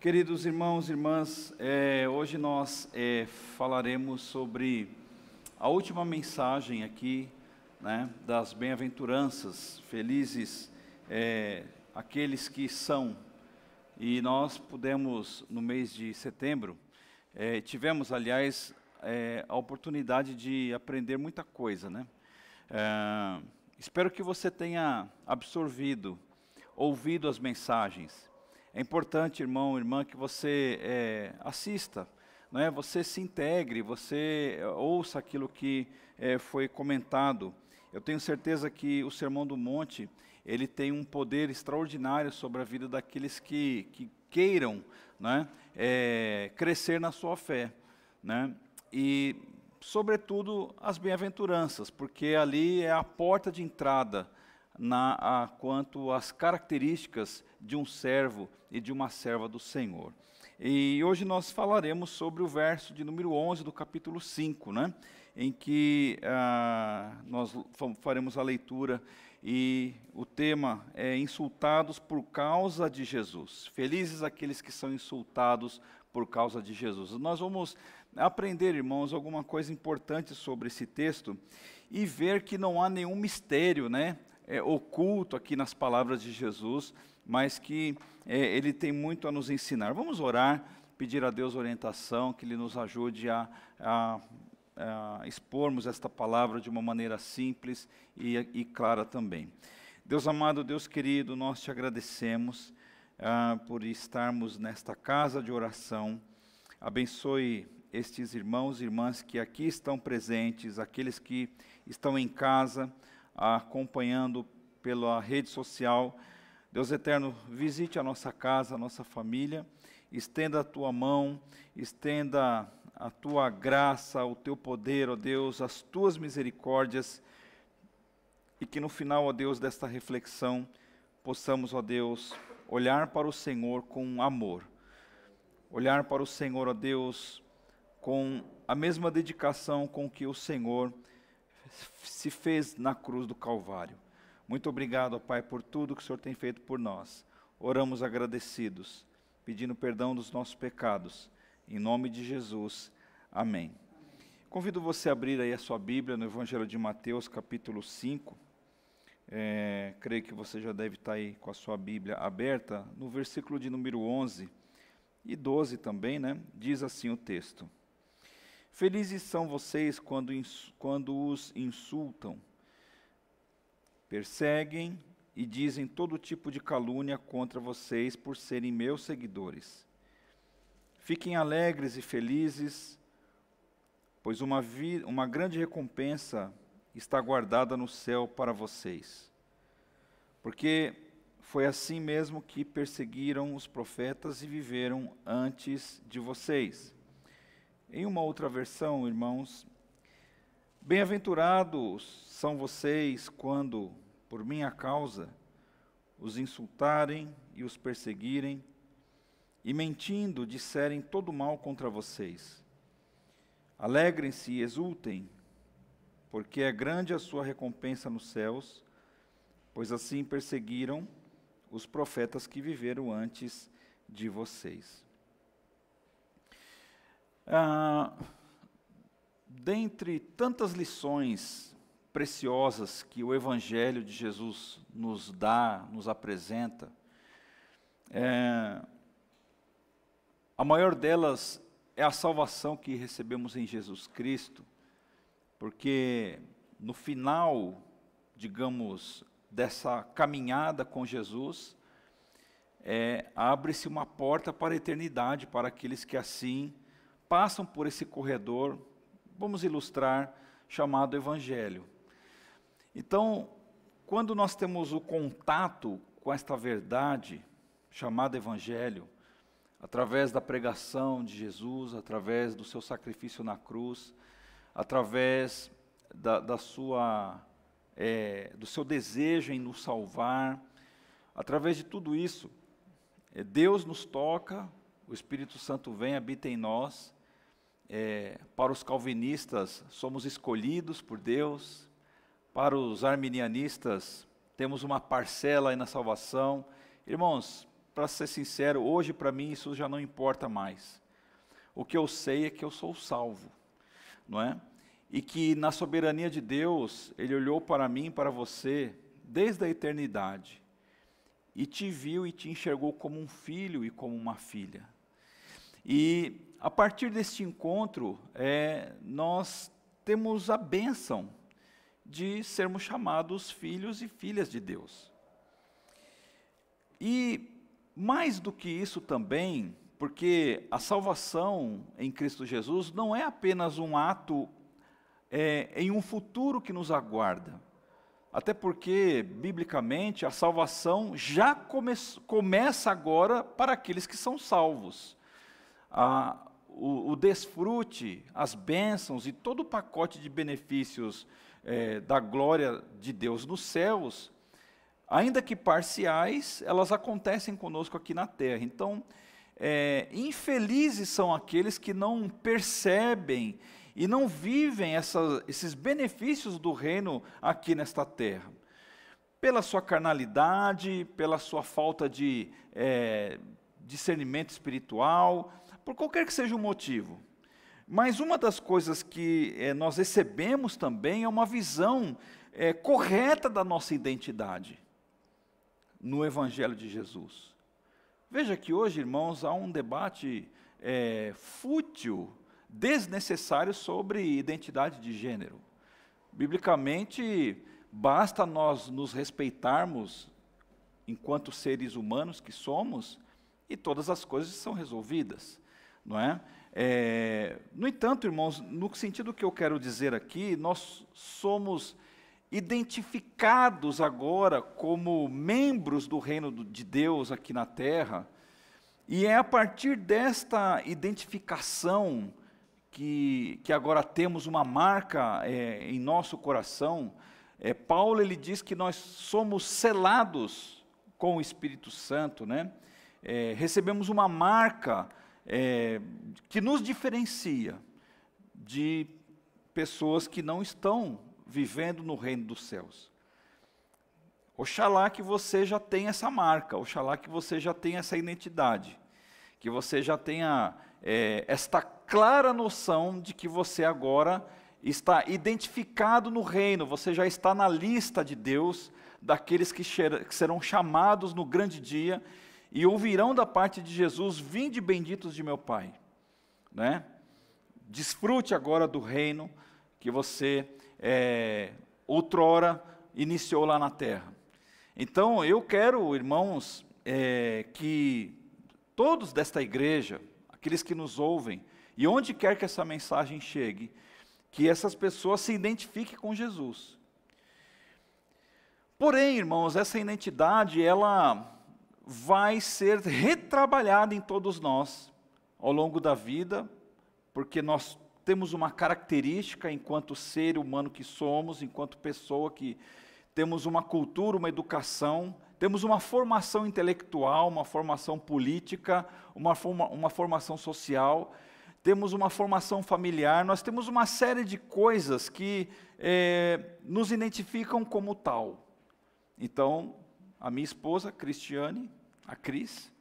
Queridos irmãos e irmãs, é, hoje nós é, falaremos sobre a última mensagem aqui, né, das bem-aventuranças, felizes é, aqueles que são. E nós pudemos, no mês de setembro, é, tivemos, aliás, é, a oportunidade de aprender muita coisa, né? É, espero que você tenha absorvido, ouvido as mensagens. É importante, irmão, irmã, que você é, assista, é? você se integre, você é, ouça aquilo que é, foi comentado. Eu tenho certeza que o Sermão do Monte ele tem um poder extraordinário sobre a vida daqueles que, que queiram né, é, crescer na sua fé. Né? E, sobretudo, as bem-aventuranças, porque ali é a porta de entrada na, a, quanto às características de um servo e de uma serva do Senhor. E hoje nós falaremos sobre o verso de número 11 do capítulo 5, né? em que ah, nós faremos a leitura e o tema é insultados por causa de Jesus. Felizes aqueles que são insultados por causa de Jesus. Nós vamos aprender, irmãos, alguma coisa importante sobre esse texto e ver que não há nenhum mistério, né? É, oculto aqui nas palavras de Jesus, mas que é, ele tem muito a nos ensinar. Vamos orar, pedir a Deus orientação, que Ele nos ajude a, a, a expormos esta palavra de uma maneira simples e, e, clara também. Deus amado, Deus querido, nós te agradecemos ah, por estarmos nesta casa de oração. Abençoe estes irmãos e irmãs que aqui estão presentes, aqueles que estão em casa acompanhando pela rede social. Deus eterno, visite a nossa casa, a nossa família, estenda a tua mão, estenda a tua graça, o teu poder, ó Deus, as tuas misericórdias, e que no final, ó Deus, desta reflexão, possamos, ó Deus, olhar para o Senhor com amor, olhar para o Senhor, ó Deus, com a mesma dedicação com que o Senhor se fez na cruz do Calvário. Muito obrigado, Pai, por tudo que o Senhor tem feito por nós. Oramos agradecidos, pedindo perdão dos nossos pecados. Em nome de Jesus. Amém. Convido você a abrir aí a sua Bíblia no Evangelho de Mateus, capítulo 5. É, creio que você já deve estar aí com a sua Bíblia aberta. No versículo de número 11 e 12 também, né? Diz assim o texto. Felizes são vocês quando, quando os insultam, perseguem e dizem todo tipo de calúnia contra vocês por serem meus seguidores. Fiquem alegres e felizes, pois uma, uma grande recompensa está guardada no céu para vocês. Porque foi assim mesmo que perseguiram os profetas e viveram antes de vocês. Em uma outra versão, irmãos, bem-aventurados são vocês quando, por minha causa, os insultarem e os perseguirem, e mentindo disserem todo mal contra vocês. Alegrem-se e exultem, porque é grande a sua recompensa nos céus, pois assim perseguiram os profetas que viveram antes de vocês. Ah, dentre tantas lições preciosas que o Evangelho de Jesus nos dá, nos apresenta, é, a maior delas é a salvação que recebemos em Jesus Cristo, porque no final, digamos, dessa caminhada com Jesus, é, abre-se uma porta para a eternidade para aqueles que assim passam por esse corredor, vamos ilustrar, chamado Evangelho. Então, quando nós temos o contato com esta verdade, chamada Evangelho, através da pregação de Jesus, através do seu sacrifício na cruz, através da, da sua, é, do seu desejo em nos salvar, através de tudo isso, é, Deus nos toca, o Espírito Santo vem, habita em nós, é, para os calvinistas, somos escolhidos por Deus, para os arminianistas, temos uma parcela aí na salvação. Irmãos, para ser sincero, hoje para mim isso já não importa mais. O que eu sei é que eu sou salvo, não é? E que na soberania de Deus, Ele olhou para mim para você desde a eternidade e te viu e te enxergou como um filho e como uma filha. E a partir deste encontro, é, nós temos a bênção de sermos chamados filhos e filhas de Deus. E mais do que isso também, porque a salvação em Cristo Jesus não é apenas um ato é, em um futuro que nos aguarda. Até porque, biblicamente, a salvação já come começa agora para aqueles que são salvos. O, o, desfrute, as bênçãos e todo o pacote de benefícios é, da glória de Deus nos céus ainda que parciais, elas acontecem conosco aqui na terra. Então, é, infelizes são aqueles que não percebem e não vivem essa, esses benefícios do reino aqui nesta terra. Pela sua carnalidade, pela sua falta de é, discernimento espiritual, por qualquer que seja o motivo. Mas uma das coisas que é, nós recebemos também é uma visão é, correta da nossa identidade no Evangelho de Jesus. Veja que hoje, irmãos, há um debate é, fútil, desnecessário sobre identidade de gênero. Biblicamente, basta nós nos respeitarmos enquanto seres humanos que somos e todas as coisas são resolvidas, não é? é no entanto, irmãos, no sentido que eu quero dizer aqui, nós somos identificados agora como membros do reino de Deus aqui na terra, e é a partir desta identificação que, que agora temos uma marca é, em nosso coração. É, Paulo ele diz que nós somos selados com o Espírito Santo, né? É, recebemos uma marca é, que nos diferencia de pessoas que não estão vivendo no reino dos céus. Oxalá que você já tenha essa marca, oxalá que você já tenha essa identidade, que você já tenha é, esta clara noção de que você agora está identificado no reino, você já está na lista de Deus, daqueles que, que serão chamados no grande dia e ouvirão da parte de Jesus: Vinde benditos de meu Pai. Né? Desfrute agora do reino que você é, outrora iniciou lá na terra. Então, eu quero, irmãos, é, que todos desta igreja, aqueles que nos ouvem, e onde quer que essa mensagem chegue, que essas pessoas se identifiquem com Jesus. Porém, irmãos, essa identidade, ela vai ser retrabalhada em todos nós ao longo da vida, porque nós temos uma característica enquanto ser humano que somos, enquanto pessoa que temos uma cultura, uma educação, temos uma formação intelectual, uma formação política, uma, forma, uma formação social, temos uma formação familiar, nós temos uma série de coisas que é, nos identificam como tal. Então, a minha esposa, Cristiane, a Cris,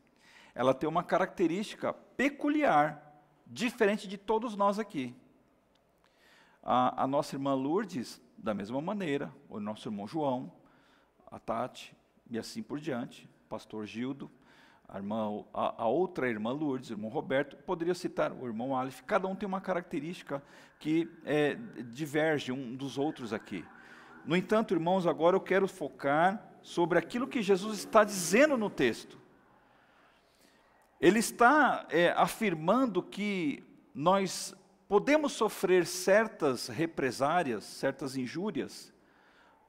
ela tem uma característica peculiar diferente de todos nós aqui. A, a, nossa irmã Lourdes, da mesma maneira, o nosso irmão João, a Tati, e assim por diante, pastor Gildo, a, irmã, a, a outra irmã Lourdes, o irmão Roberto, poderia citar o irmão Aleph, cada um tem uma característica que é, diverge um dos outros aqui. No entanto, irmãos, agora eu quero focar sobre aquilo que Jesus está dizendo no texto. Ele está é, afirmando que nós podemos sofrer certas represárias, certas injúrias,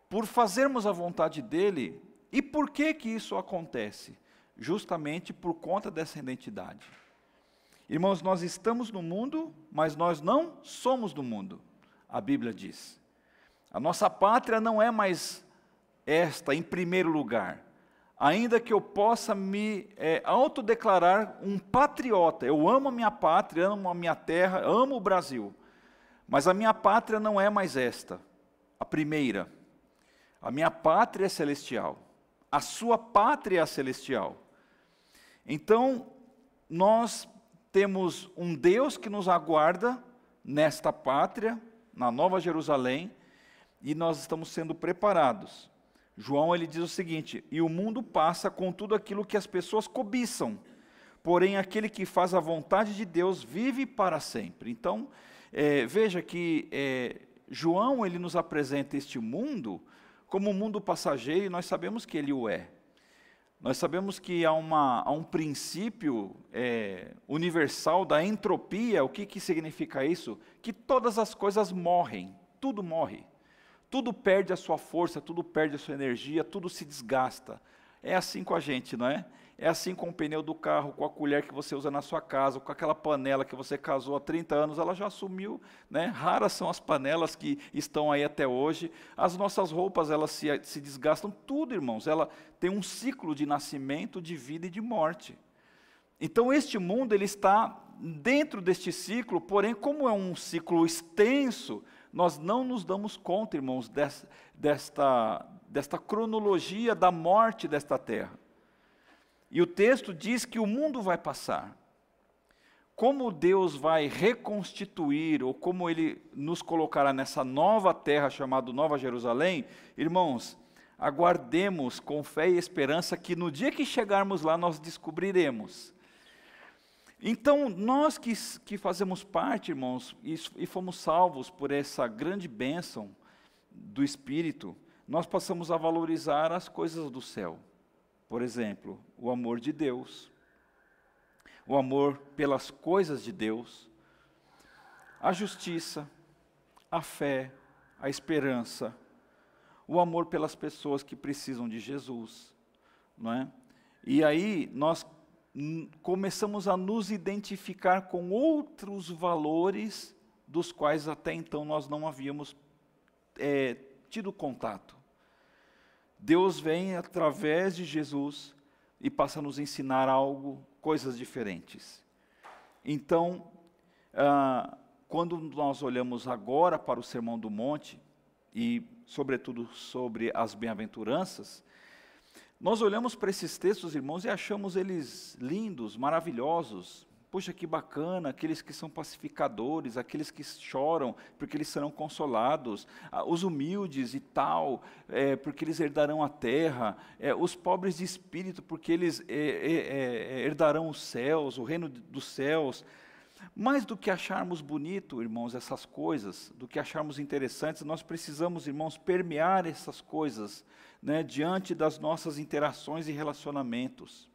por fazermos a vontade dele. E por que que isso acontece? Justamente por conta dessa identidade. Irmãos, nós estamos no mundo, mas nós não somos do mundo. A Bíblia diz. A nossa pátria não é mais esta em primeiro lugar ainda que eu possa me é, autodeclarar um patriota. Eu amo a minha pátria, amo a minha terra, amo o Brasil. Mas a minha pátria não é mais esta, a primeira. A minha pátria é celestial. A sua pátria é celestial. Então, nós temos um Deus que nos aguarda nesta pátria, na Nova Jerusalém, e nós estamos sendo preparados. João ele diz o seguinte: "E o mundo passa com tudo aquilo que as pessoas cobiçam, porém aquele que faz a vontade de Deus vive para sempre." Então, é, veja que é, João ele nos apresenta este mundo como um mundo passageiro e nós sabemos que ele o é. Nós sabemos que há, uma, há um princípio é, universal da entropia. O que, que significa isso? Que todas as coisas morrem, tudo morre. Tudo perde a sua força, tudo perde a sua energia, tudo se desgasta. É assim com a gente, não é? É assim com o pneu do carro, com a colher que você usa na sua casa, com aquela panela que você casou há 30 anos, ela já sumiu, né? Raras são as panelas que estão aí até hoje. As nossas roupas, elas se, se desgastam, tudo, irmãos. Ela tem um ciclo de nascimento, de vida e de morte. Então, este mundo, ele está dentro deste ciclo, porém, como é um ciclo extenso, nós não nos damos conta, irmãos, desta, desta cronologia da morte desta terra. E o texto diz que o mundo vai passar. Como Deus vai reconstituir, ou como Ele nos colocará nessa nova terra chamada Nova Jerusalém, irmãos, aguardemos com fé e esperança que no dia que chegarmos lá nós descobriremos. Então, nós que, que fazemos parte, irmãos, e, e fomos salvos por essa grande bênção do Espírito, nós passamos a valorizar as coisas do céu. Por exemplo, o amor de Deus, o amor pelas coisas de Deus, a justiça, a fé, a esperança, o amor pelas pessoas que precisam de Jesus, não é? E aí nós começamos a nos identificar com outros valores dos quais até então nós não havíamos é, tido contato. Deus vem através de Jesus e passa a nos ensinar algo, coisas diferentes. Então, ah, quando nós olhamos agora para o Sermão do Monte, e sobretudo sobre as bem-aventuranças, nós olhamos para esses textos, irmãos, e achamos eles lindos, maravilhosos, Puxa, que bacana, aqueles que são pacificadores, aqueles que choram, porque eles serão consolados, ah, os humildes e tal, é, porque eles herdarão a terra, é, os pobres de espírito, porque eles é, é, é herdarão os céus, o reino dos céus. Mais do que acharmos bonito, irmãos, essas coisas, do que acharmos interessantes, nós precisamos, irmãos, permear essas coisas né, diante das nossas interações e relacionamentos.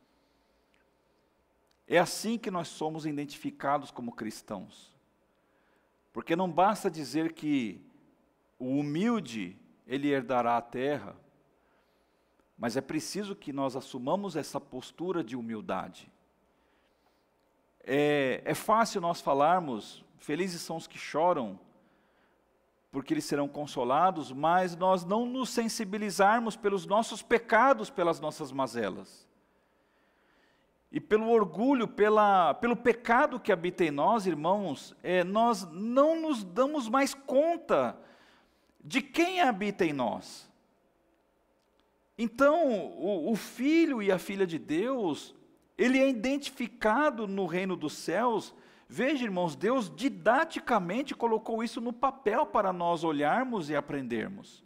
É assim que nós somos identificados como cristãos. Porque não basta dizer que o humilde ele herdará a terra, mas é preciso que nós assumamos essa postura de humildade. É, é fácil nós falarmos, felizes são os que choram, porque eles serão consolados, mas nós não nos sensibilizarmos pelos nossos pecados, pelas nossas mazelas e pelo orgulho, pela, pelo pecado que habita em nós, irmãos, é, nós não nos damos mais conta de quem habita em nós. Então, o, o filho e a filha de Deus, ele é identificado no reino dos céus. Veja, irmãos, Deus didaticamente colocou isso no papel para nós olharmos e aprendermos.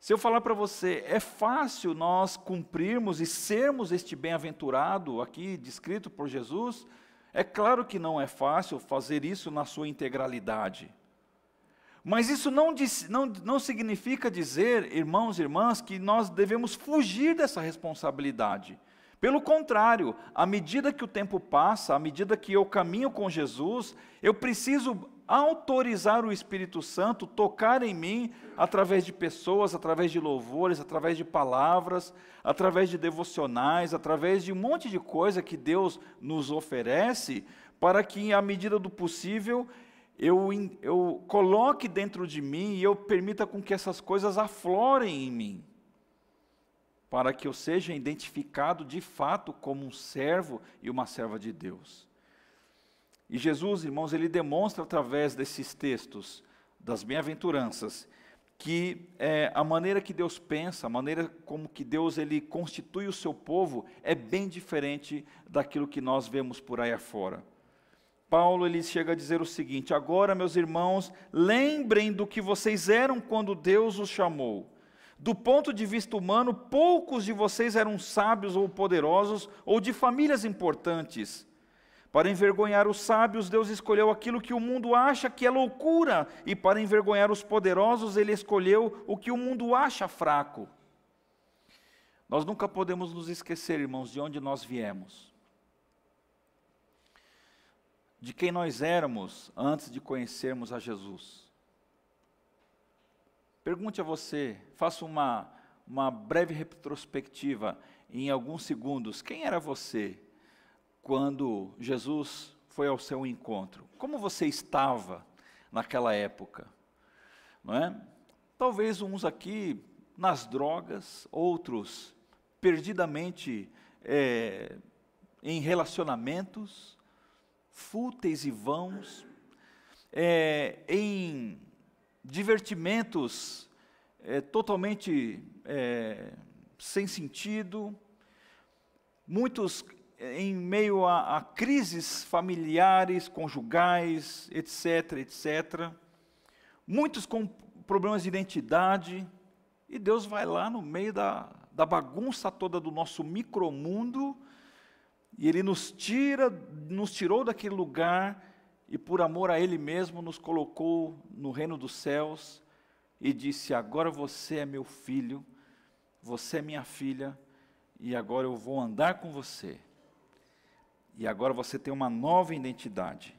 Se eu falar para você, é fácil nós cumprirmos e sermos este bem-aventurado aqui descrito por Jesus? É claro que não é fácil fazer isso na sua integralidade. Mas isso não, não, não significa dizer, irmãos e irmãs, que nós devemos fugir dessa responsabilidade. Pelo contrário, à medida que o tempo passa, à medida que eu caminho com Jesus, eu preciso autorizar o Espírito Santo tocar em mim através de pessoas, através de louvores, através de palavras, através de devocionais, através de um monte de coisa que Deus nos oferece, para que, à medida do possível, eu, eu coloque dentro de mim e eu permita com que essas coisas aflorem em mim, para que eu seja identificado de fato como um servo e uma serva de Deus. E Jesus, irmãos, ele demonstra através desses textos das bem-aventuranças que é, a maneira que Deus pensa, a maneira como que Deus ele constitui o seu povo é bem diferente daquilo que nós vemos por aí afora. Paulo ele chega a dizer o seguinte: Agora, meus irmãos, lembrem do que vocês eram quando Deus os chamou. Do ponto de vista humano, poucos de vocês eram sábios ou poderosos ou de famílias importantes. Para envergonhar os sábios, Deus escolheu aquilo que o mundo acha que é loucura, e para envergonhar os poderosos, Ele escolheu o que o mundo acha fraco. Nós nunca podemos nos esquecer, irmãos, de onde nós viemos, de quem nós éramos antes de conhecermos a Jesus. Pergunte a você, faça uma, uma breve retrospectiva em alguns segundos: quem era você quando Jesus foi ao seu encontro? Como você estava naquela época? Não é? Talvez uns aqui nas drogas, outros perdidamente é, em relacionamentos fúteis e vãos, é, em divertimentos é, totalmente é, sem sentido, muitos em meio a, a crises familiares, conjugais, etc., etc. Muitos com problemas de identidade. E Deus vai lá no meio da, da bagunça toda do nosso micromundo e Ele nos tira, nos tirou daquele lugar e por amor a Ele mesmo nos colocou no reino dos céus e disse: Agora você é meu filho, você é minha filha e agora eu vou andar com você. E agora você tem uma nova identidade.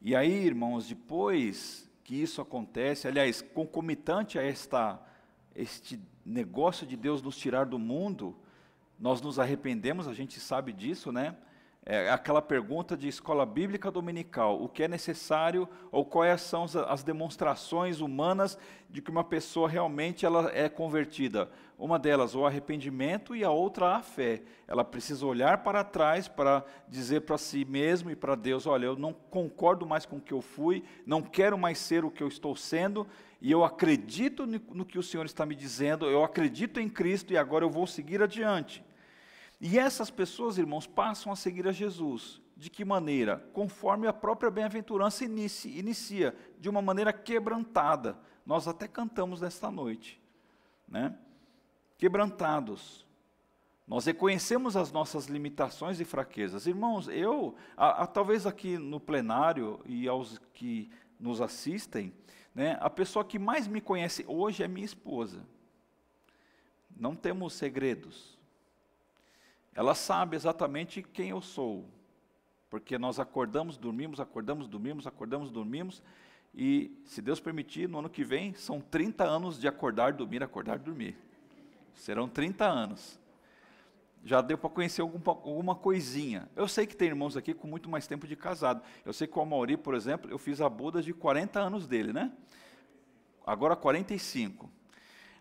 E aí, irmãos, depois que isso acontece, aliás, concomitante a esta, este negócio de Deus nos tirar do mundo, nós nos arrependemos, a gente sabe disso, né? É aquela pergunta de escola bíblica dominical: o que é necessário ou quais são as demonstrações humanas de que uma pessoa realmente ela é convertida? Uma delas, o arrependimento, e a outra, a fé. Ela precisa olhar para trás para dizer para si mesmo e para Deus: olha, eu não concordo mais com o que eu fui, não quero mais ser o que eu estou sendo, e eu acredito no que o Senhor está me dizendo, eu acredito em Cristo e agora eu vou seguir adiante. E essas pessoas, irmãos, passam a seguir a Jesus. De que maneira? Conforme a própria bem-aventurança inicia, inicia, de uma maneira quebrantada. Nós até cantamos nesta noite, né? Quebrantados. Nós reconhecemos as nossas limitações e fraquezas. Irmãos, eu, a, a, talvez aqui no plenário e aos que nos assistem, né, a pessoa que mais me conhece hoje é minha esposa. Não temos segredos. Ela sabe exatamente quem eu sou, porque nós acordamos, dormimos, acordamos, dormimos, acordamos, dormimos, e se Deus permitir, no ano que vem, são 30 anos de acordar, dormir, acordar, dormir. Serão 30 anos. Já deu para conhecer algum, alguma coisinha. Eu sei que tem irmãos aqui com muito mais tempo de casado. Eu sei que o Mauri, por exemplo, eu fiz a boda de 40 anos dele, né? Agora 45.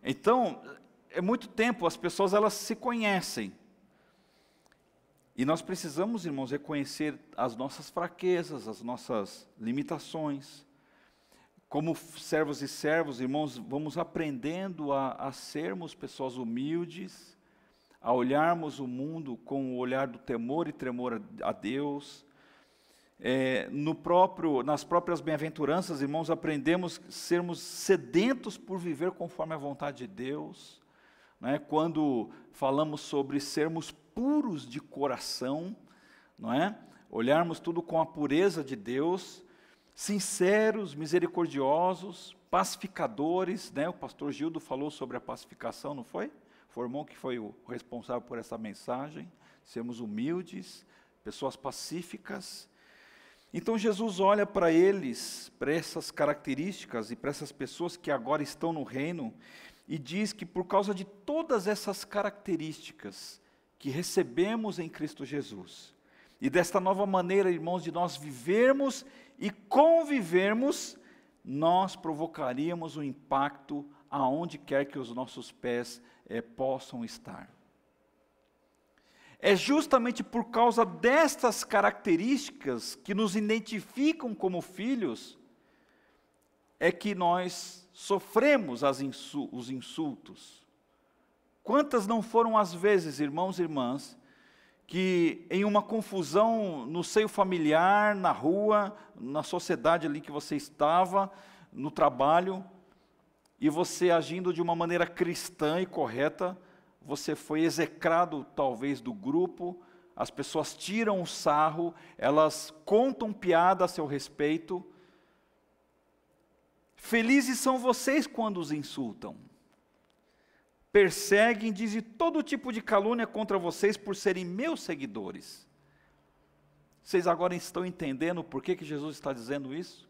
Então, é muito tempo, as pessoas elas se conhecem. E nós precisamos, irmãos, reconhecer as nossas fraquezas, as nossas limitações. Como servos e servos, irmãos, vamos aprendendo a, a sermos pessoas humildes, a olharmos o mundo com o olhar do temor e tremor a, a Deus. É, no próprio, nas próprias bem-aventuranças, irmãos, aprendemos sermos sedentos por viver conforme a vontade de Deus. Né? Quando falamos sobre sermos puros de coração, não é? Olharmos tudo com a pureza de Deus, sinceros, misericordiosos, pacificadores, né? O pastor Gildo falou sobre a pacificação, não foi? Formou que foi o responsável por essa mensagem. Sermos humildes, pessoas pacíficas. Então Jesus olha para eles, para essas características e para essas pessoas que agora estão no reino, e diz que por causa de todas essas características, que recebemos em Cristo Jesus. E desta nova maneira, irmãos, de nós vivermos e convivermos, nós provocaríamos um impacto aonde quer que os nossos pés é, possam estar. É justamente por causa destas características que nos identificam como filhos é que nós sofremos insu os insultos. Quantas não foram as vezes, irmãos e irmãs, que em uma confusão no seio familiar, na rua, na sociedade ali que você estava, no trabalho, e você agindo de uma maneira cristã e correta, você foi execrado talvez do grupo, as pessoas tiram o sarro, elas contam piada a seu respeito. Felizes são vocês quando os insultam perseguem, dizem todo tipo de calúnia contra vocês por serem meus seguidores. Vocês agora estão entendendo por que, que Jesus está dizendo isso?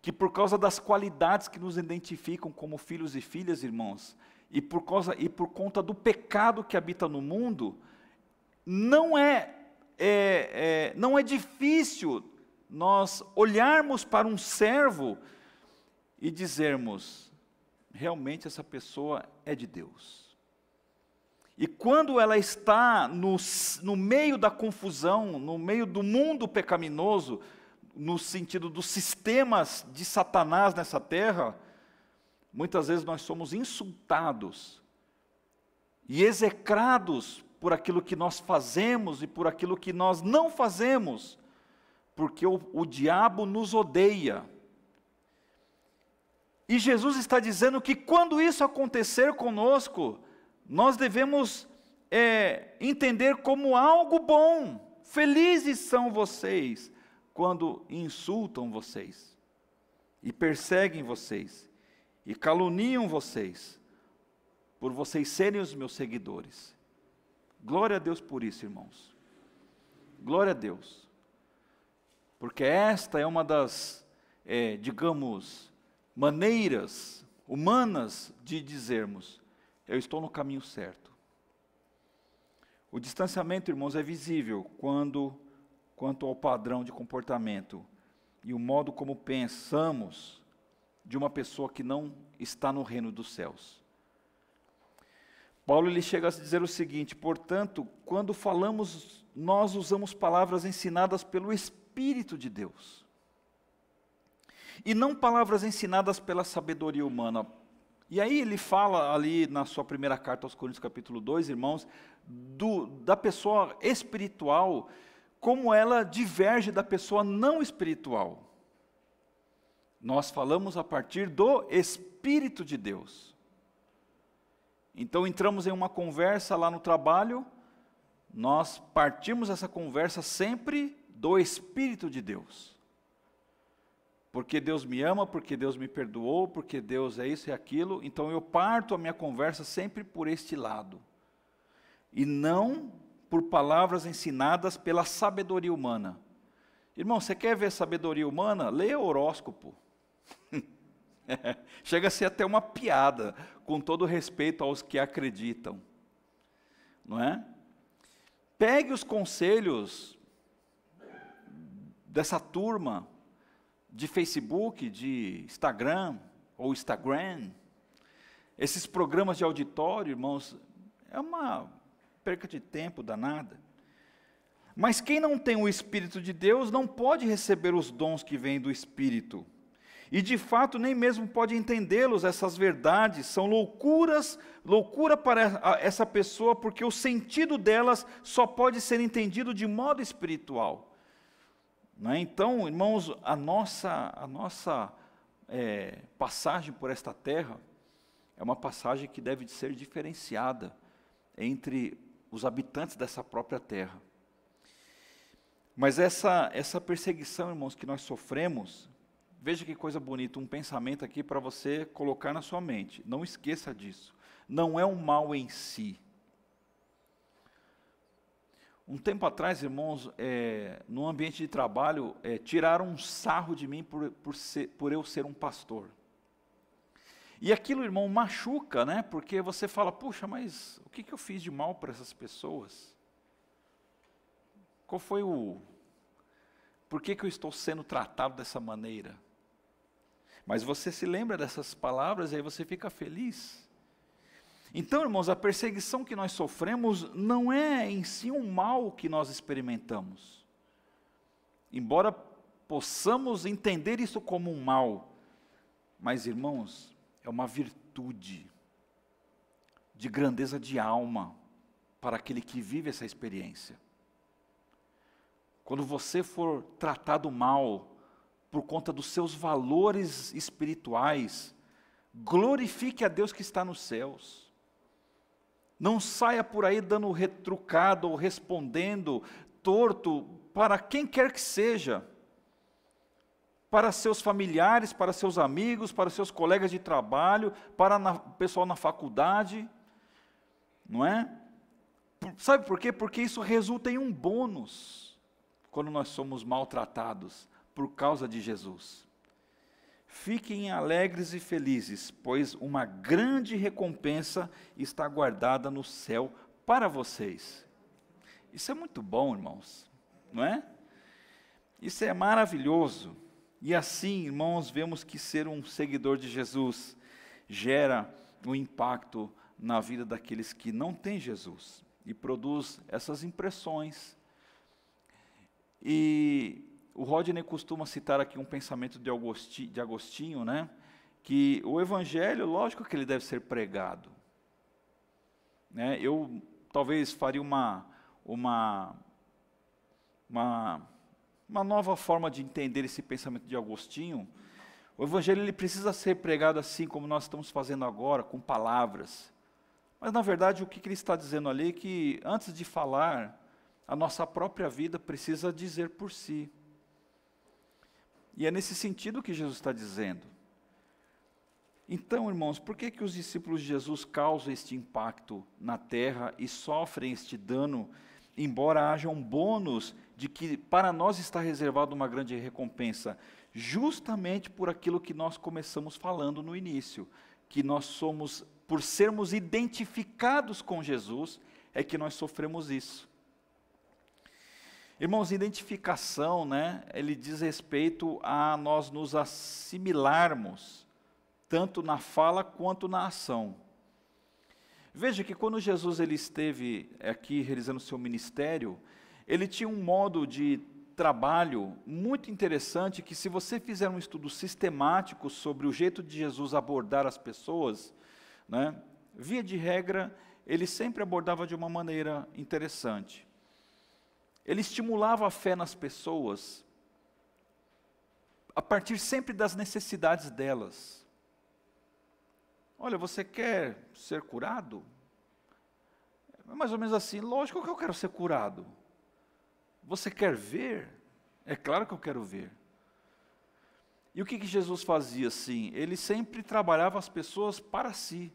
Que por causa das qualidades que nos identificam como filhos e filhas, irmãos, e por, causa, e por conta do pecado que habita no mundo, não é, é, é não é difícil nós olharmos para um servo e dizermos: realmente essa pessoa é de Deus. E quando ela está no, no meio da confusão, no meio do mundo pecaminoso, no sentido dos sistemas de Satanás nessa terra, muitas vezes nós somos insultados e execrados por aquilo que nós fazemos e por aquilo que nós não fazemos, porque o, o diabo nos odeia. E Jesus está dizendo que quando isso acontecer conosco, nós devemos é, entender como algo bom. Felizes são vocês quando insultam vocês, e perseguem vocês, e caluniam vocês, por vocês serem os meus seguidores. Glória a Deus por isso, irmãos. Glória a Deus. Porque esta é uma das, é, digamos, maneiras humanas de dizermos: eu estou no caminho certo. O distanciamento, irmãos, é visível quando, quanto ao padrão de comportamento e o modo como pensamos de uma pessoa que não está no reino dos céus. Paulo ele chega a dizer o seguinte: portanto, quando falamos, nós usamos palavras ensinadas pelo Espírito de Deus e não palavras ensinadas pela sabedoria humana. E aí ele fala ali na sua primeira carta aos Coríntios, capítulo 2, irmãos, do, da pessoa espiritual, como ela diverge da pessoa não espiritual. Nós falamos a partir do Espírito de Deus. Então entramos em uma conversa lá no trabalho, nós partimos essa conversa sempre do Espírito de Deus porque Deus me ama, porque Deus me perdoou, porque Deus é isso e aquilo, então eu parto a minha conversa sempre por este lado. E não por palavras ensinadas pela sabedoria humana. Irmão, você quer ver sabedoria humana? Leia horóscopo. Chega a ser até uma piada, com todo respeito aos que acreditam. Não é? Pegue os conselhos dessa turma de Facebook, de Instagram ou Instagram, esses programas de auditório, irmãos, é uma perca de tempo danada. Mas quem não tem o Espírito de Deus não pode receber os dons que vêm do Espírito. E de fato nem mesmo pode entendê-los, essas verdades são loucuras, loucura para essa pessoa, porque o sentido delas só pode ser entendido de modo espiritual. Né? Então, irmãos, a nossa, a nossa é, passagem por esta terra é uma passagem que deve ser diferenciada entre os habitantes dessa própria terra. Mas essa, essa perseguição, irmãos, que nós sofremos, veja que coisa bonita, um pensamento aqui para você colocar na sua mente. Não esqueça disso. Não é um mal em si, um tempo atrás, irmãos, é, no ambiente de trabalho, é, tiraram um sarro de mim por, por, ser, por eu ser um pastor. E aquilo, irmão, machuca, né? Porque você fala, puxa, mas o que, que eu fiz de mal para essas pessoas? Qual foi o. Por que, que eu estou sendo tratado dessa maneira? Mas você se lembra dessas palavras e aí você fica feliz. Então, irmãos, a perseguição que nós sofremos não é em si um mal que nós experimentamos. Embora possamos entender isso como um mal, Mas, irmãos, é uma virtude de grandeza de alma para aquele que vive essa experiência. Quando você for tratado mal por conta dos seus valores espirituais, glorifique a Deus que está nos céus. Não saia por aí dando retrucado ou respondendo torto para quem quer que seja. Para seus familiares, para seus amigos, para seus colegas de trabalho, para o pessoal na faculdade. Não é? Sabe por quê? Porque isso resulta em um bônus quando nós somos maltratados por causa de Jesus. Fiquem alegres e felizes, pois uma grande recompensa está guardada no céu para vocês. Isso é muito bom, irmãos, não é? Isso é maravilhoso. E assim, irmãos, vemos que ser um seguidor de Jesus gera um impacto na vida daqueles que não têm Jesus e produz essas impressões. E o Rodney costuma citar aqui um pensamento de Agostinho, de Agostinho, né? Que o evangelho, lógico que ele deve ser pregado. Né? Eu talvez faria uma, uma, uma, uma nova forma de entender esse pensamento de Agostinho. O evangelho ele precisa ser pregado assim como nós estamos fazendo agora, com palavras. Mas na verdade o que, que ele está dizendo ali é que antes de falar, a nossa própria vida precisa dizer por si. E é nesse sentido que Jesus está dizendo. Então, irmãos, por que, que os discípulos de Jesus causam este impacto na terra e sofrem este dano, embora haja um bônus de que para nós está reservada uma grande recompensa? Justamente por aquilo que nós começamos falando no início, que nós somos, por sermos identificados com Jesus, é que nós sofremos isso. Irmãos, identificação, né, ele diz respeito a nós nos assimilarmos, tanto na fala quanto na ação. Veja que quando Jesus ele esteve aqui realizando seu ministério, ele tinha um modo de trabalho muito interessante que se você fizer um estudo sistemático sobre o jeito de Jesus abordar as pessoas, né, via de regra, ele sempre abordava de uma maneira interessante. Ele estimulava a fé nas pessoas a partir sempre das necessidades delas. Olha, você quer ser curado? É mais ou menos assim, lógico que eu quero ser curado. Você quer ver? É claro que eu quero ver. E o que, que Jesus fazia assim? Ele sempre trabalhava as pessoas para si,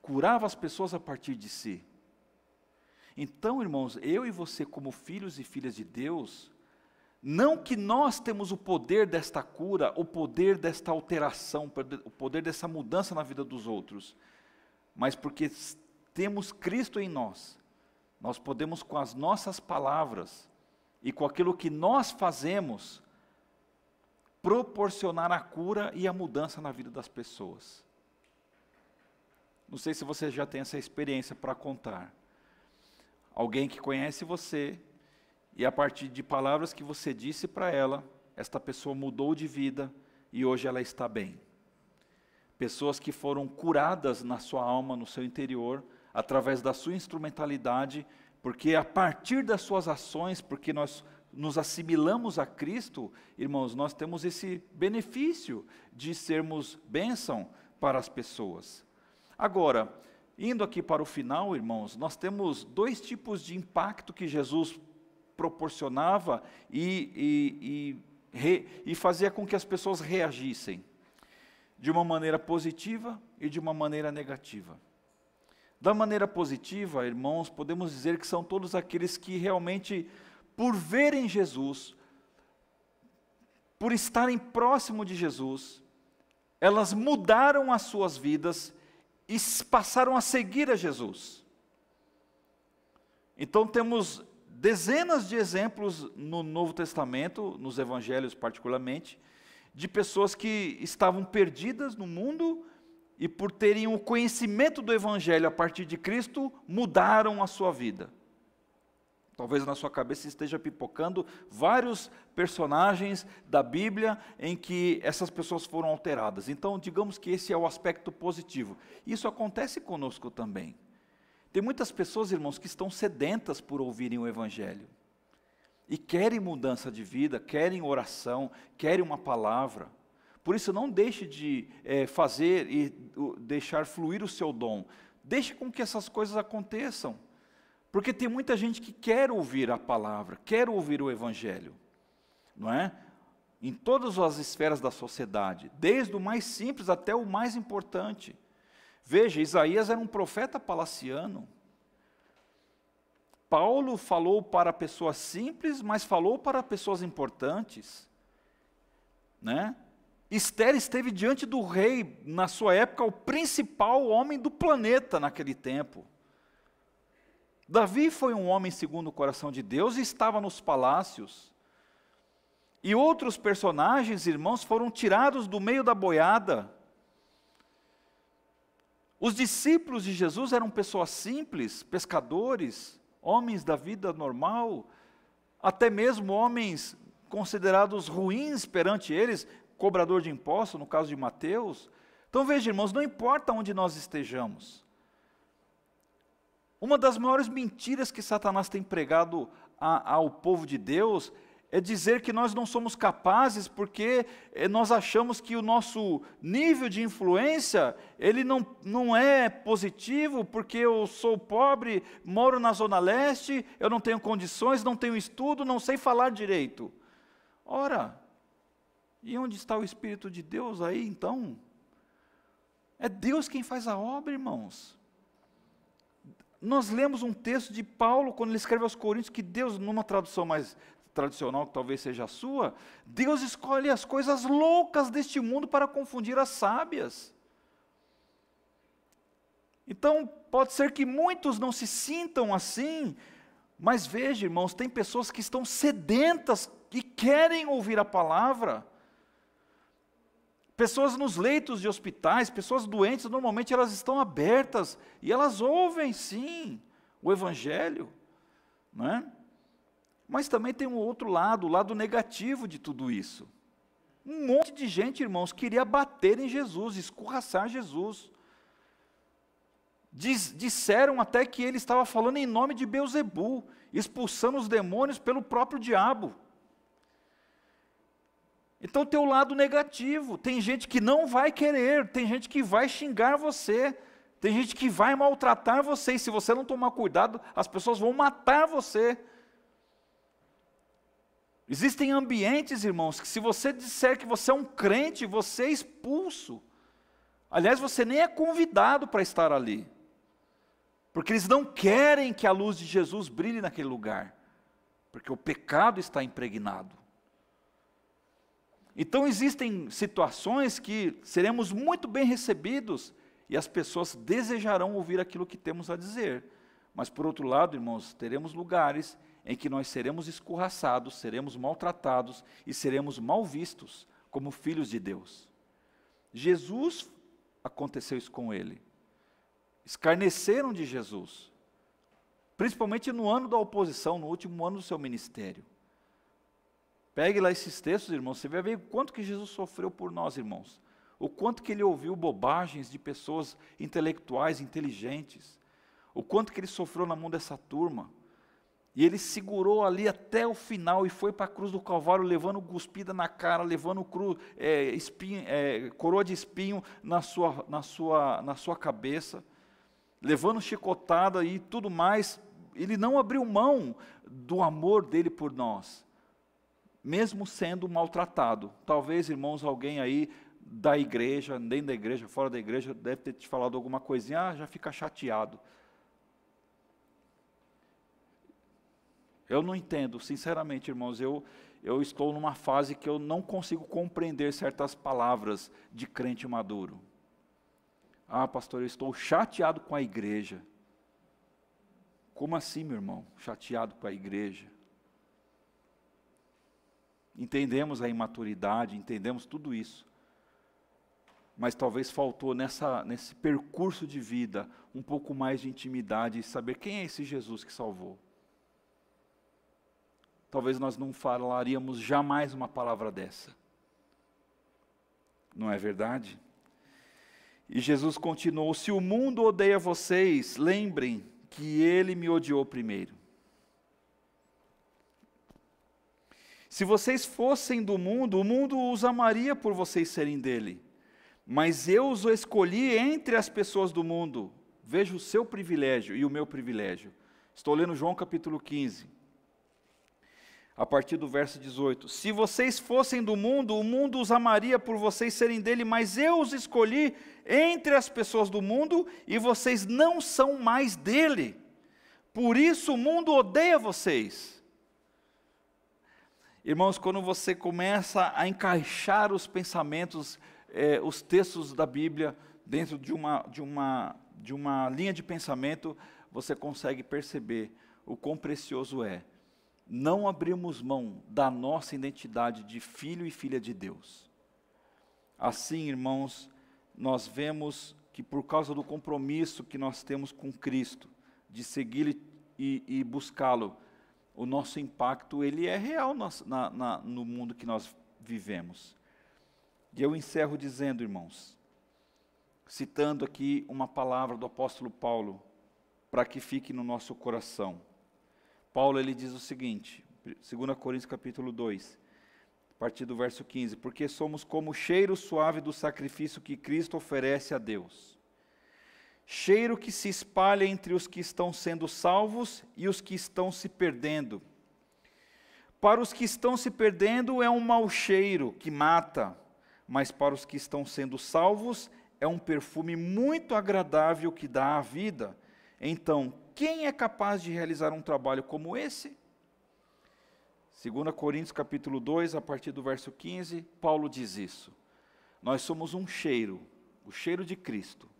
curava as pessoas a partir de si. Então, irmãos, eu e você, como filhos e filhas de Deus, não que nós temos o poder desta cura, o poder desta alteração, o poder dessa mudança na vida dos outros, mas porque temos Cristo em nós, nós podemos com as nossas palavras e com aquilo que nós fazemos, proporcionar a cura e a mudança na vida das pessoas. Não sei se você já tem essa experiência para contar alguém que conhece você, e a partir de palavras que você disse para ela, esta pessoa mudou de vida e hoje ela está bem. Pessoas que foram curadas na sua alma, no seu interior, através da sua instrumentalidade, porque a partir das suas ações, porque nós nos assimilamos a Cristo, irmãos, nós temos esse benefício de sermos bênção para as pessoas. Agora, Indo aqui para o final, irmãos, nós temos dois tipos de impacto que Jesus proporcionava e, e, e, re, e fazia com que as pessoas reagissem, de uma maneira positiva e de uma maneira negativa. Da maneira positiva, irmãos, podemos dizer que são todos aqueles que realmente, por verem Jesus, por estarem próximo de Jesus, elas mudaram as suas vidas e passaram a seguir a Jesus. Então temos dezenas de exemplos no Novo Testamento, nos evangelhos particularmente, de pessoas que estavam perdidas no mundo e por terem o conhecimento do evangelho a partir de Cristo, mudaram a sua vida. Talvez na sua cabeça esteja pipocando vários personagens da Bíblia em que essas pessoas foram alteradas. Então, digamos que esse é o aspecto positivo. Isso acontece conosco também. Tem muitas pessoas, irmãos, que estão sedentas por ouvirem o Evangelho. E querem mudança de vida, querem oração, querem uma palavra. Por isso, não deixe de é, fazer e deixar fluir o seu dom. Deixe com que essas coisas aconteçam. Porque tem muita gente que quer ouvir a palavra, quer ouvir o Evangelho, não é? Em todas as esferas da sociedade, desde o mais simples até o mais importante. Veja, Isaías era um profeta palaciano. Paulo falou para pessoas simples, mas falou para pessoas importantes. Né? Esther esteve diante do rei, na sua época, o principal homem do planeta naquele tempo. Davi foi um homem segundo o coração de Deus e estava nos palácios. E outros personagens, irmãos, foram tirados do meio da boiada. Os discípulos de Jesus eram pessoas simples, pescadores, homens da vida normal, até mesmo homens considerados ruins perante eles, cobrador de impostos, no caso de Mateus. Então veja, irmãos, não importa onde nós estejamos, uma das maiores mentiras que Satanás tem pregado a, ao povo de Deus é dizer que nós não somos capazes porque eh, nós achamos que o nosso nível de influência, ele não, não é positivo porque eu sou pobre, moro na zona leste, eu não tenho condições, não tenho estudo, não sei falar direito. Ora, e onde está o Espírito de Deus aí então? É Deus quem faz a obra, irmãos. Nós lemos um texto de Paulo, quando ele escreve aos Coríntios, que Deus, numa tradução mais tradicional, que talvez seja a sua, Deus escolhe as coisas loucas deste mundo para confundir as sábias. Então, pode ser que muitos não se sintam assim, mas veja, irmãos, tem pessoas que estão sedentas e querem ouvir a palavra. Pessoas nos leitos de hospitais, pessoas doentes, normalmente elas estão abertas e elas ouvem sim o Evangelho, não é? Mas também tem um outro lado, o lado negativo de tudo isso. Um monte de gente, irmãos, queria bater em Jesus, escorraçar Jesus. Diz, disseram até que ele estava falando em nome de Beuzebu, expulsando os demônios pelo próprio diabo. Então tem o lado negativo. Tem gente que não vai querer, tem gente que vai xingar você, tem gente que vai maltratar você, e se você não tomar cuidado, as pessoas vão matar você. Existem ambientes, irmãos, que se você disser que você é um crente, você é expulso. Aliás, você nem é convidado para estar ali. Porque eles não querem que a luz de Jesus brilhe naquele lugar. Porque o pecado está impregnado. Então existem situações que seremos muito bem recebidos e as pessoas desejarão ouvir aquilo que temos a dizer. Mas por outro lado, irmãos, teremos lugares em que nós seremos escorraçados, seremos maltratados e seremos mal vistos como filhos de Deus. Jesus aconteceu isso com ele. Escarneceram de Jesus, principalmente no ano da oposição, no último ano do seu ministério. Pegue lá esses textos, irmãos, você vai ver o quanto que Jesus sofreu por nós, irmãos. O quanto que ele ouviu bobagens de pessoas intelectuais, inteligentes. O quanto que ele sofreu na mão dessa turma. E ele segurou ali até o final e foi para a cruz do Calvário, levando cuspida na cara, levando cru, é, espinho, é, coroa de espinho na sua, na, sua, na sua cabeça, levando chicotada e tudo mais. Ele não abriu mão do amor dele por nós mesmo sendo maltratado. Talvez, irmãos, alguém aí da igreja, dentro da igreja, fora da igreja, deve ter te falado alguma coisinha, ah, já fica chateado. Eu não entendo, sinceramente, irmãos, eu, eu estou numa fase que eu não consigo compreender certas palavras de crente maduro. Ah, pastor, eu estou chateado com a igreja. Como assim, meu irmão? Chateado com a igreja? Entendemos a imaturidade, entendemos tudo isso. Mas talvez faltou nessa, nesse percurso de vida um pouco mais de intimidade e saber quem é esse Jesus que salvou. talvez nós não falaríamos jamais uma palavra dessa. Não é verdade? E Jesus continuou: Se o mundo odeia vocês, lembrem que ele me odiou primeiro. Se vocês fossem do mundo, o mundo os amaria por vocês serem dele. Mas eu os escolhi entre as pessoas do mundo. Veja o seu privilégio e o meu privilégio. Estou lendo João capítulo 15, a partir do verso 18. Se vocês fossem do mundo, o mundo os amaria por vocês serem dele, mas eu os escolhi entre as pessoas do mundo e vocês não são mais dele. Por isso o mundo odeia vocês. Irmãos, quando você começa a encaixar os pensamentos, eh, os textos da Bíblia dentro de uma, de, uma, de uma linha de pensamento, você consegue perceber o quão precioso é não abrirmos mão da nossa identidade de filho e filha de Deus. Assim, irmãos, nós vemos que por causa do compromisso que nós temos com Cristo, de segui-lo e, e buscá-lo, o nosso impacto ele é real na, na, no mundo que nós vivemos. E eu encerro dizendo, irmãos, citando aqui uma palavra do apóstolo Paulo, para que fique no nosso coração. Paulo ele diz o seguinte, 2 Coríntios capítulo 2, a partir do verso 15, porque somos como o cheiro suave do sacrifício que Cristo oferece a Deus cheiro que se espalha entre os que estão sendo salvos e os que estão se perdendo. Para os que estão se perdendo é um mau cheiro que mata, mas para os que estão sendo salvos é um perfume muito agradável que dá a vida. Então, quem é capaz de realizar um trabalho como esse? 2 Coríntios capítulo 2, a partir do verso 15, Paulo diz isso. Nós somos um cheiro, o cheiro de Cristo,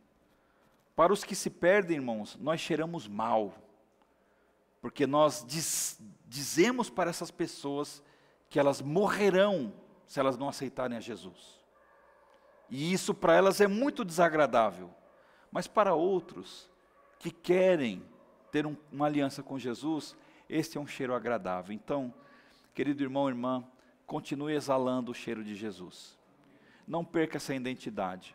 para os que se perdem, irmãos, nós cheiramos mal, porque nós diz, dizemos para essas pessoas que elas morrerão se elas não aceitarem a Jesus. E isso para elas é muito desagradável. Mas para outros que querem ter um, uma aliança com Jesus, este é um cheiro agradável. Então, querido irmão irmã, continue exalando o cheiro de Jesus. Não perca essa identidade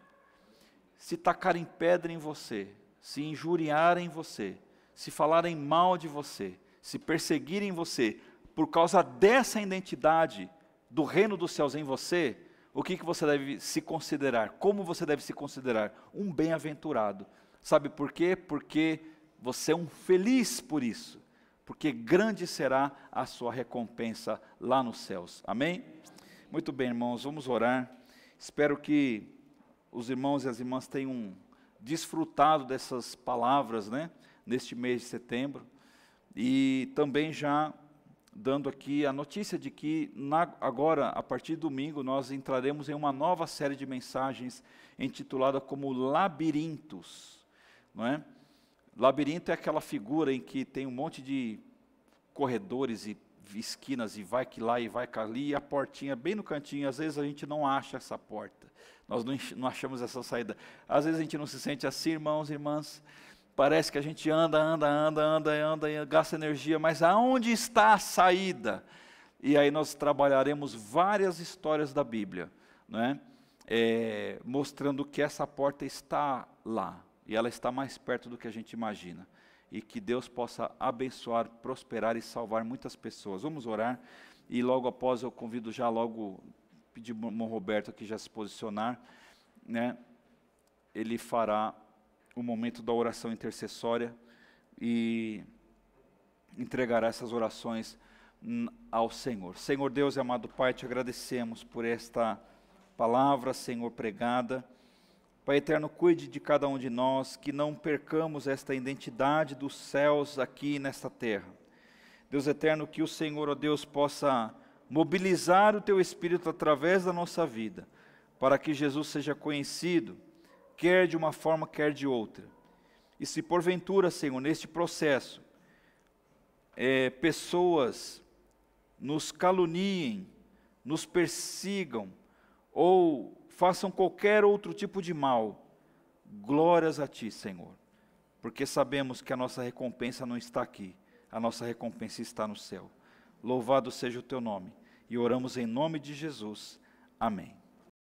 se tacarem pedra em você, se injuriarem você, se falarem mal de você, se perseguirem você, por causa dessa identidade do reino dos céus em você, o que, que você deve se considerar? Como você deve se considerar? Um bem-aventurado. Sabe por quê? Porque você é um feliz por isso. Porque grande será a sua recompensa lá nos céus. Amém? Muito bem, irmãos, vamos orar. Espero que os irmãos e as irmãs tenham desfrutado dessas palavras, né, neste mês de setembro, e também já dando aqui a notícia de que na, agora, a partir de domingo, nós entraremos em uma nova série de mensagens intitulada como Labirintos, não é? Labirinto é aquela figura em que tem um monte de corredores e esquinas e vai que lá e vai que ali, e a portinha bem no cantinho, às vezes a gente não acha essa porta. Nós não, achamos essa saída. Às vezes a gente não se sente assim, irmãos e irmãs. Parece que a gente anda, anda, anda, anda, anda, gasta energia, mas aonde está a saída? E aí nós trabalharemos várias histórias da Bíblia, né? É, mostrando que essa porta está lá, e ela está mais perto do que a gente imagina. E que Deus possa abençoar, prosperar e salvar muitas pessoas. Vamos orar, e logo após eu convido já logo pedir o irmão Roberto aqui já se posicionar, né? Ele fará o momento da oração intercessória e entregará essas orações ao Senhor. Senhor Deus e amado Pai, te agradecemos por esta palavra, Senhor, pregada. Pai eterno, cuide de cada um de nós, que não percamos esta identidade dos céus aqui nesta terra. Deus eterno, que o Senhor, ó Deus, possa mobilizar o teu espírito através da nossa vida, para que Jesus seja conhecido, quer de uma forma, quer de outra. E se porventura, Senhor, neste processo, é, pessoas nos caluniem, nos persigam, ou façam qualquer outro tipo de mal, glórias a Ti, Senhor, porque sabemos que a nossa recompensa não está aqui, a nossa recompensa está no céu. Louvado seja o teu nome. E oramos em nome de Jesus. Amém.